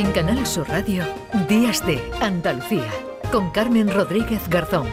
En Canal Sur Radio, Días de Andalucía, con Carmen Rodríguez Garzón.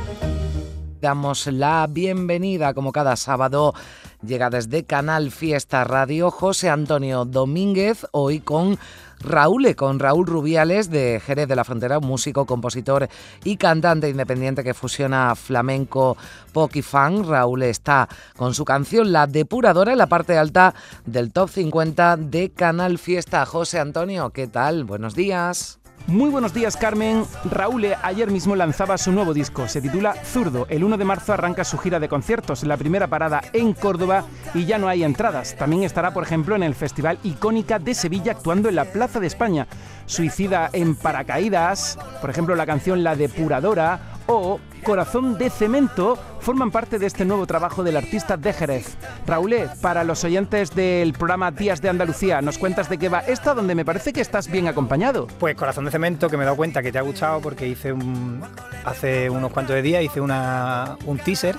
Damos la bienvenida, como cada sábado, llega desde Canal Fiesta Radio José Antonio Domínguez, hoy con Raúl, con Raúl Rubiales de Jerez de la Frontera, músico, compositor y cantante independiente que fusiona flamenco, pop y funk. Raúl está con su canción La Depuradora en la parte alta del top 50 de Canal Fiesta. José Antonio, ¿qué tal? Buenos días. Muy buenos días, Carmen. Raúl ayer mismo lanzaba su nuevo disco. Se titula Zurdo. El 1 de marzo arranca su gira de conciertos. La primera parada en Córdoba y ya no hay entradas. También estará, por ejemplo, en el Festival Icónica de Sevilla actuando en la Plaza de España. Suicida en paracaídas, por ejemplo, la canción La Depuradora o Corazón de Cemento forman parte de este nuevo trabajo del artista de Jerez. Raúl, para los oyentes del programa Días de Andalucía, ¿nos cuentas de qué va esta donde me parece que estás bien acompañado? Pues Corazón de Cemento, que me he dado cuenta que te ha gustado porque hice un, hace unos cuantos de días hice un teaser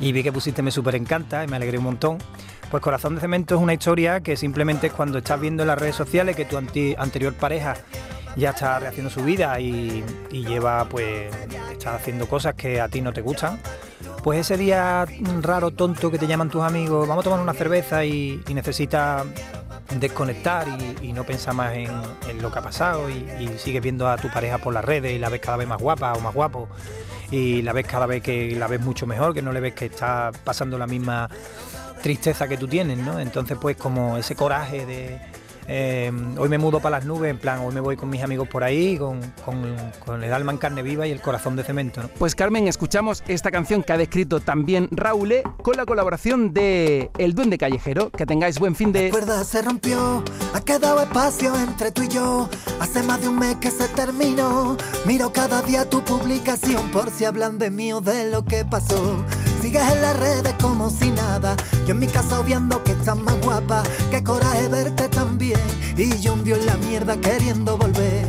y vi que pusiste Me Super Encanta y me alegré un montón. Pues Corazón de Cemento es una historia que simplemente es cuando estás viendo en las redes sociales que tu anterior pareja ya está rehaciendo su vida y, lleva, pues, está haciendo cosas que a ti no te gustan. Pues ese día raro, tonto que te llaman tus amigos, vamos a tomar una cerveza y, necesitas desconectar y, no pensar más en, lo que ha pasado y, y, sigues viendo a tu pareja por las redes y la ves cada vez más guapa o más guapo y la ves cada vez que la ves mucho mejor, que no le ves que está pasando la misma tristeza que tú tienes, ¿no? Entonces pues como ese coraje de eh, hoy me mudo para las nubes, en plan, hoy me voy con mis amigos por ahí, con, el alma en carne viva y el corazón de cemento. Pues Carmen, escuchamos esta canción que ha descrito también Raúl e con la colaboración de El Duende Callejero. Que tengáis buen fin de... La se rompió, ha quedado espacio entre tú y yo. Hace más de un mes que se terminó. Miro cada día tu publicación por si hablan de mí o de lo que pasó. Sigues en las redes como si nada. Yo en mi casa viendo que estás más guapa. Qué coraje verte también. Y yo hundió en la mierda queriendo volver.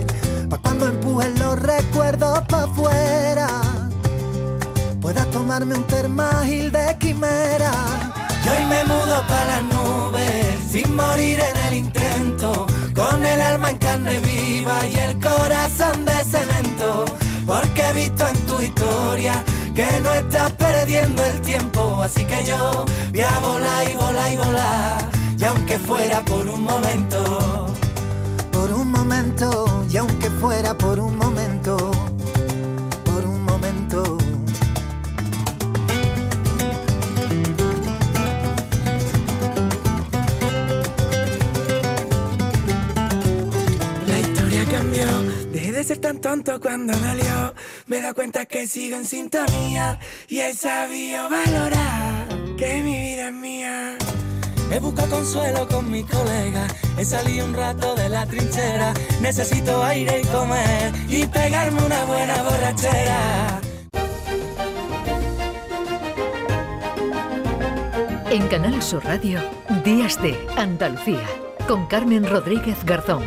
Pa' cuando empujen los recuerdos pa' afuera. Puedas tomarme un termagil de quimera. Y hoy me mudo para las nubes. Sin morir en el intento. Con el alma en carne viva y el corazón de cemento. Porque he visto en tu historia que no estás perdiendo el tiempo, así que yo voy a volar y volar y volar, y aunque fuera por un momento, por un momento, y aunque fuera por un momento, por un momento. La historia cambió, de ser tan tonto cuando salió me da cuenta que sigo en sintonía y he sabido valorar que mi vida es mía. He buscado consuelo con mi colega, he salido un rato de la trinchera, necesito aire y comer y pegarme una buena borrachera. En Canal Sur Radio, Días de Andalucía, con Carmen Rodríguez Garzón.